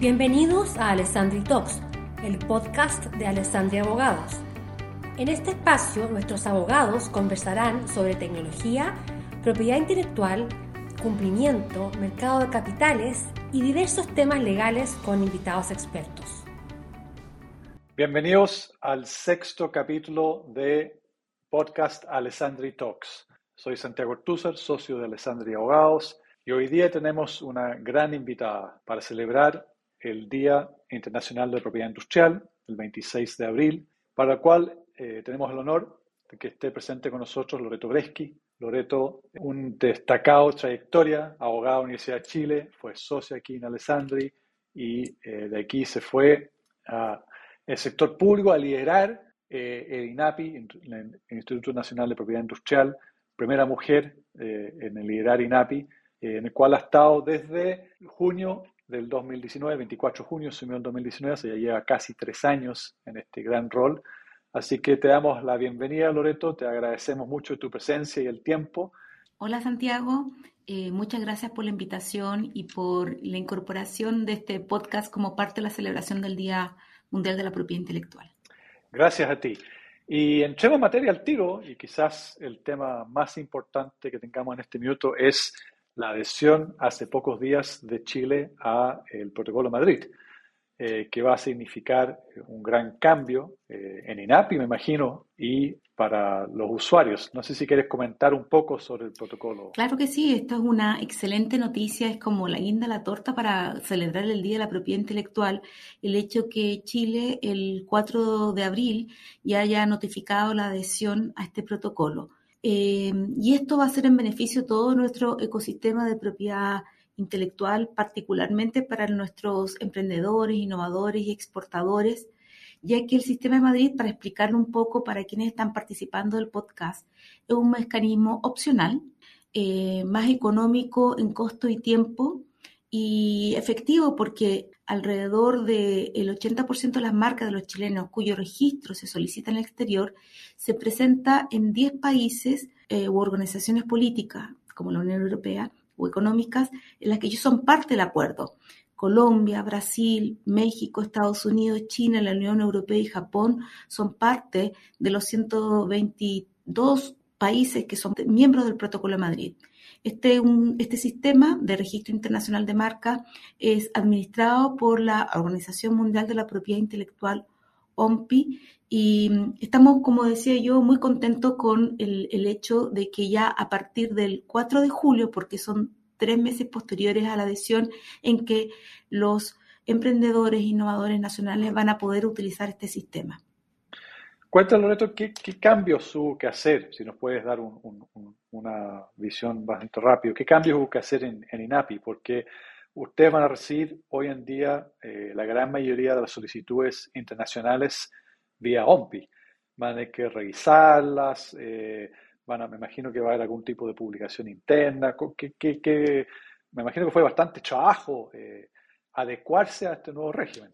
Bienvenidos a Alessandri Talks, el podcast de Alessandria Abogados. En este espacio, nuestros abogados conversarán sobre tecnología, propiedad intelectual, cumplimiento, mercado de capitales y diversos temas legales con invitados expertos. Bienvenidos al sexto capítulo de podcast Alessandri Talks. Soy Santiago Ortúzar, socio de Alessandri Abogados, y hoy día tenemos una gran invitada para celebrar el Día Internacional de Propiedad Industrial, el 26 de abril, para el cual eh, tenemos el honor de que esté presente con nosotros Loreto Breschi. Loreto, un destacado trayectoria, abogado de la Universidad de Chile, fue socio aquí en Alessandri y eh, de aquí se fue al sector público a liderar eh, el INAPI, el Instituto Nacional de Propiedad Industrial, primera mujer en el liderar INAPI, en el cual ha estado desde junio del 2019, 24 de junio, asumió en 2019, se ya lleva casi tres años en este gran rol. Así que te damos la bienvenida, Loreto, te agradecemos mucho tu presencia y el tiempo. Hola, Santiago. Eh, muchas gracias por la invitación y por la incorporación de este podcast como parte de la celebración del Día Mundial de la Propiedad Intelectual. Gracias a ti. Y entremos en materia al tiro, y quizás el tema más importante que tengamos en este minuto es la adhesión hace pocos días de Chile a el Protocolo Madrid, eh, que va a significar un gran cambio eh, en INAPI, me imagino, y para los usuarios. No sé si quieres comentar un poco sobre el protocolo. Claro que sí, esto es una excelente noticia, es como la guinda la torta para celebrar el Día de la Propiedad Intelectual, el hecho que Chile el 4 de abril ya haya notificado la adhesión a este protocolo. Eh, y esto va a ser en beneficio de todo nuestro ecosistema de propiedad intelectual, particularmente para nuestros emprendedores, innovadores y exportadores, ya que el sistema de Madrid, para explicarlo un poco para quienes están participando del podcast, es un mecanismo opcional, eh, más económico en costo y tiempo y efectivo porque alrededor del 80% de las marcas de los chilenos cuyo registro se solicita en el exterior se presenta en 10 países eh, u organizaciones políticas como la Unión Europea o económicas en las que ellos son parte del acuerdo. Colombia, Brasil, México, Estados Unidos, China, la Unión Europea y Japón son parte de los 122 países que son miembros del Protocolo de Madrid. Este, este sistema de registro internacional de marca es administrado por la Organización Mundial de la Propiedad Intelectual, OMPI, y estamos, como decía yo, muy contentos con el, el hecho de que ya a partir del 4 de julio, porque son tres meses posteriores a la adhesión, en que los emprendedores, innovadores nacionales van a poder utilizar este sistema. Cuéntanos, Loreto, ¿qué, cambios hubo que hacer? Si nos puedes dar una visión bastante rápido. ¿Qué cambios hubo que hacer en, INAPI? Porque ustedes van a recibir hoy en día eh, la gran mayoría de las solicitudes internacionales vía OMPI. Van a tener que revisarlas, eh, van a, me imagino que va a haber algún tipo de publicación interna. ¿Qué, me imagino que fue bastante trabajo eh, adecuarse a este nuevo régimen.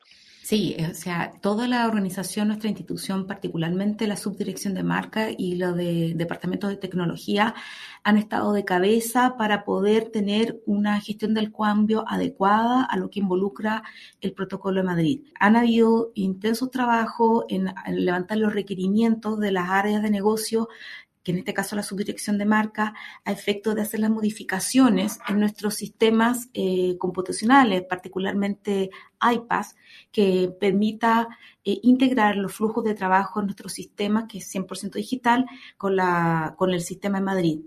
Sí, o sea, toda la organización, nuestra institución, particularmente la subdirección de marca y lo de departamentos de tecnología, han estado de cabeza para poder tener una gestión del cambio adecuada a lo que involucra el protocolo de Madrid. Han habido intensos trabajos en, levantar los requerimientos de las áreas de negocio que en este caso la subdirección de marca, a efecto de hacer las modificaciones en nuestros sistemas eh, computacionales, particularmente iPass, que permita eh, integrar los flujos de trabajo en nuestro sistema, que es 100% digital, con, la, con el sistema de Madrid.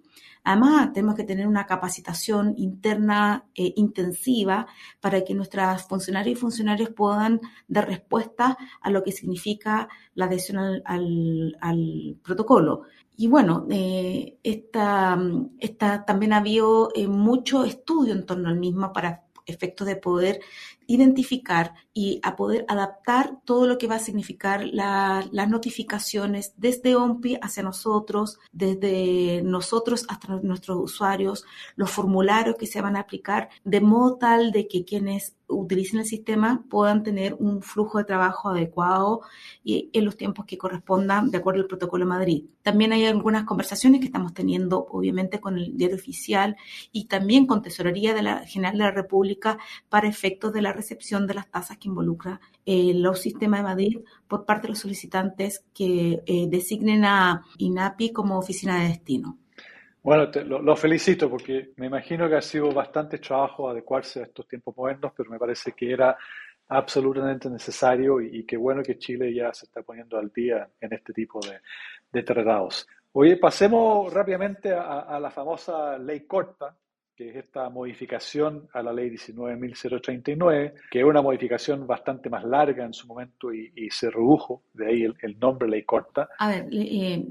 Además, tenemos que tener una capacitación interna eh, intensiva para que nuestras funcionarias y funcionarios puedan dar respuesta a lo que significa la adhesión al protocolo. Y bueno, eh, esta, esta, también ha habido eh, mucho estudio en torno al mismo para efectos de poder identificar y a poder adaptar todo lo que va a significar las notificaciones desde OMPI hacia nosotros, desde nosotros hasta nuestros usuarios, los formularios que se van a aplicar, de modo tal de que quienes utilicen el sistema puedan tener un flujo de trabajo adecuado y en los tiempos que correspondan de acuerdo al protocolo Madrid. También hay algunas conversaciones que estamos teniendo, obviamente, con el diario oficial y también con Tesorería de la General de la República para efectos de la recepción de las tasas que involucra eh, los sistemas de Madrid por parte de los solicitantes que eh, designen a INAPI como oficina de destino. Bueno, lo, felicito porque me imagino que ha sido bastante trabajo adecuarse a estos tiempos modernos, pero me parece que era absolutamente necesario y, qué bueno que Chile ya se está poniendo al día en este tipo de, de tratados. Oye, pasemos rápidamente a, la famosa ley corta, que es esta modificación a la ley 19.039, que es una modificación bastante más larga en su momento y, se redujo, de ahí el, nombre ley corta. A ver, eh,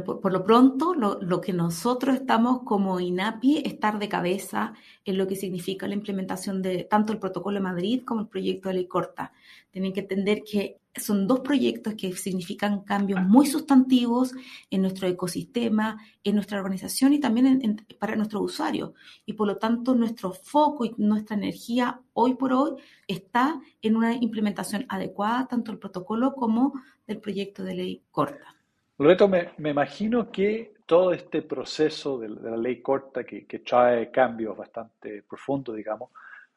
por lo pronto, lo, que nosotros estamos como INAPI, estar de cabeza en lo que significa la implementación de tanto el protocolo de Madrid como el proyecto de ley corta. Tienen que entender que son dos proyectos que significan cambios muy sustantivos en nuestro ecosistema, en nuestra organización y también para nuestros usuarios. Y por lo tanto, nuestro foco y nuestra energía hoy por hoy está en una implementación adecuada tanto del protocolo como del proyecto de ley corta. Loreto, me, me imagino que todo este proceso de, la ley corta que, que trae cambios bastante profundos, digamos,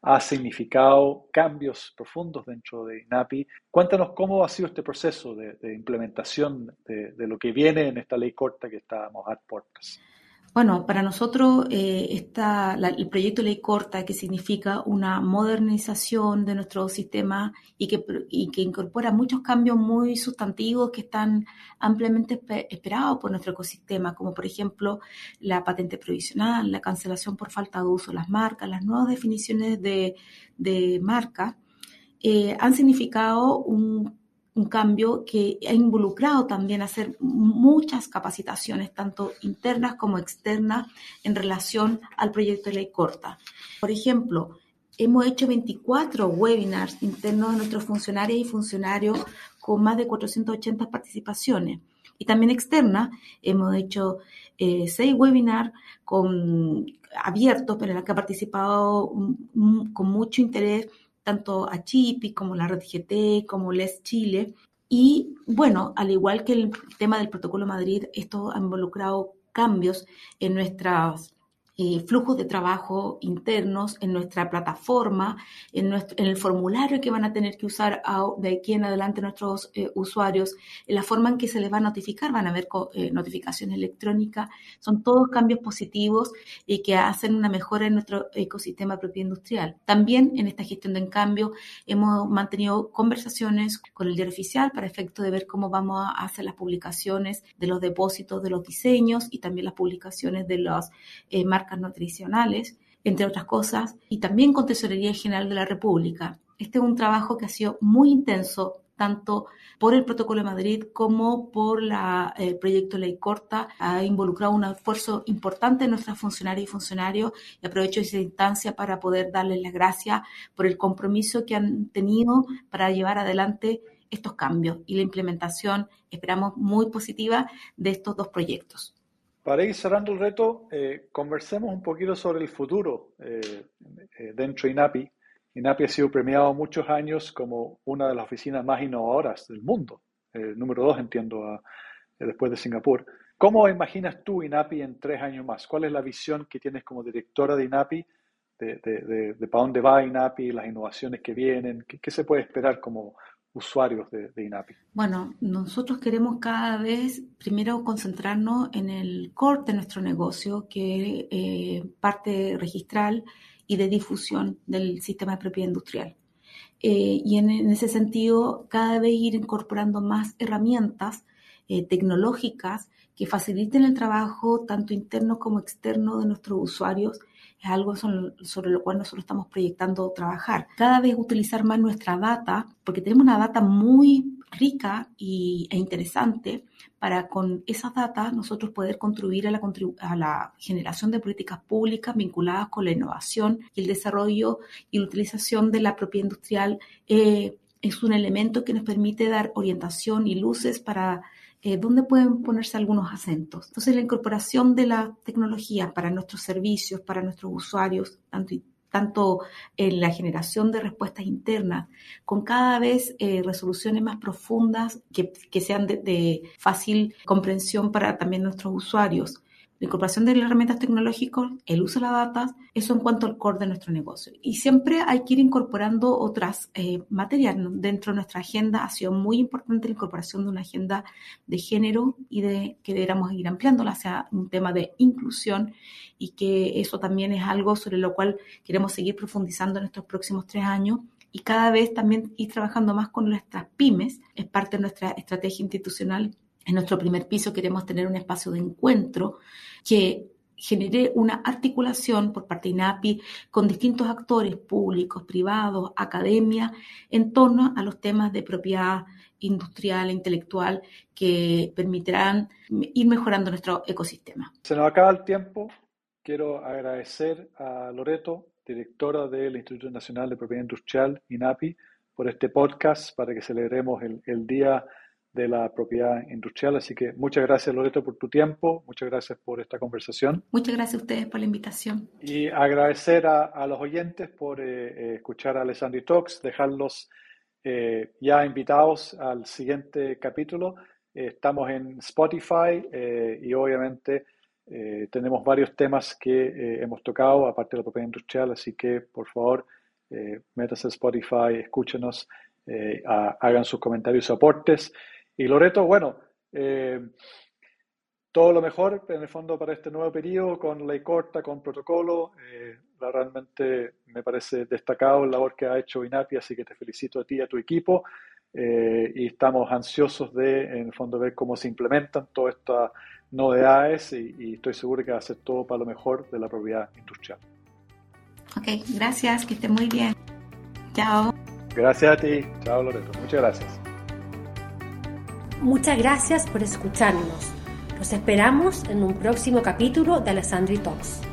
ha significado cambios profundos dentro de INAPI. Cuéntanos cómo ha sido este proceso de, implementación de, de, lo que viene en esta ley corta que estábamos a puertas. Bueno, para nosotros eh, está el proyecto Ley Corta, que significa una modernización de nuestro sistema y que, y que incorpora muchos cambios muy sustantivos que están ampliamente esperados por nuestro ecosistema, como por ejemplo la patente provisional, la cancelación por falta de uso las marcas, las nuevas definiciones de, de marca, eh, han significado un un cambio que ha involucrado también hacer muchas capacitaciones, tanto internas como externas, en relación al proyecto de ley corta. Por ejemplo, hemos hecho 24 webinars internos de nuestros funcionarios y funcionarios con más de 480 participaciones. Y también externas, hemos hecho eh, seis webinars con, abiertos, pero en los que ha participado con mucho interés tanto a Chipi como la Red GT, como Les Chile. Y bueno, al igual que el tema del Protocolo Madrid, esto ha involucrado cambios en nuestras eh, flujos de trabajo internos en nuestra plataforma, en, nuestro, en el formulario que van a tener que usar de aquí en adelante nuestros eh, usuarios, en la forma en que se les va a notificar, van a ver eh, notificación electrónica, son todos cambios positivos y que hacen una mejora en nuestro ecosistema propio industrial. También en esta gestión de cambio hemos mantenido conversaciones con el diario oficial para efecto de ver cómo vamos a hacer las publicaciones de los depósitos de los diseños y también las publicaciones de las marcas nutricionales, entre otras cosas, y también con Tesorería General de la República. Este es un trabajo que ha sido muy intenso, tanto por el Protocolo de Madrid como por el proyecto Ley Corta. Ha involucrado un esfuerzo importante en nuestras funcionarias y funcionarios y aprovecho esa instancia para poder darles las gracias por el compromiso que han tenido para llevar adelante estos cambios y la implementación, esperamos, muy positiva de estos dos proyectos. Para ir cerrando el reto, eh, conversemos un poquito sobre el futuro eh, eh, dentro de INAPI. INAPI ha sido premiado muchos años como una de las oficinas más innovadoras del mundo, número dos entiendo después de Singapur. ¿Cómo imaginas tú INAPI en tres años más? ¿Cuál es la visión que tienes como directora de INAPI de, de, para dónde va INAPI, las innovaciones que vienen? ¿Qué, se puede esperar como, usuarios de, INAPI? Bueno, nosotros queremos cada vez primero concentrarnos en el core de nuestro negocio, que es eh, parte registral y de difusión del sistema de propiedad industrial. Eh, y en, ese sentido, cada vez ir incorporando más herramientas eh, tecnológicas que faciliten el trabajo tanto interno como externo de nuestros usuarios es algo sobre lo cual nosotros estamos proyectando trabajar. Cada vez utilizar más nuestra data, porque tenemos una data muy rica y, e interesante para con esas data nosotros poder contribuir a la, a la generación de políticas públicas vinculadas con la innovación y el desarrollo y la utilización de la propiedad industrial. Eh, es un elemento que nos permite dar orientación y luces para eh, dónde pueden ponerse algunos acentos. Entonces, la incorporación de la tecnología para nuestros servicios, para nuestros usuarios, tanto, tanto en la generación de respuestas internas, con cada vez eh, resoluciones más profundas que, sean de, fácil comprensión para también nuestros usuarios la incorporación de las herramientas tecnológicas, el uso de la data, eso en cuanto al core de nuestro negocio. Y siempre hay que ir incorporando otras eh, materias. Dentro de nuestra agenda ha sido muy importante la incorporación de una agenda de género y de que deberíamos ir ampliándola hacia un tema de inclusión y que eso también es algo sobre lo cual queremos seguir profundizando en estos próximos tres años y cada vez también ir trabajando más con nuestras pymes, es parte de nuestra estrategia institucional en nuestro primer piso queremos tener un espacio de encuentro que genere una articulación por parte de INAPI con distintos actores públicos, privados, academia, en torno a los temas de propiedad industrial e intelectual que permitirán ir mejorando nuestro ecosistema. Se nos acaba el tiempo. Quiero agradecer a Loreto, directora del Instituto Nacional de Propiedad Industrial, INAPI, por este podcast para que celebremos el, el Día de la propiedad industrial. Así que muchas gracias, Loreto, por tu tiempo. Muchas gracias por esta conversación. Muchas gracias a ustedes por la invitación. Y agradecer a, los oyentes por eh, eh, escuchar a Alessandri Talks, dejarlos eh, ya invitados al siguiente capítulo. estamos en Spotify y obviamente tenemos varios temas que hemos tocado, aparte de la propiedad industrial, así que por favor, métanse a Spotify, escúchenos. hagan sus comentarios y aportes. Y Loreto, bueno, eh, todo lo mejor en el fondo para este nuevo periodo, con ley corta, con protocolo. Eh, realmente me parece destacado la labor que ha hecho INAPI, así que te felicito a ti y a tu equipo. Eh, y estamos ansiosos de, en el fondo, ver cómo se implementan todas estas novedades y, y estoy seguro que va a ser todo para lo mejor de la propiedad industrial. Ok, gracias, que esté muy bien. Chao. Gracias a ti. Chao, Loreto. Muchas gracias. Muchas gracias por escucharnos. Los esperamos en un próximo capítulo de Alessandri Talks.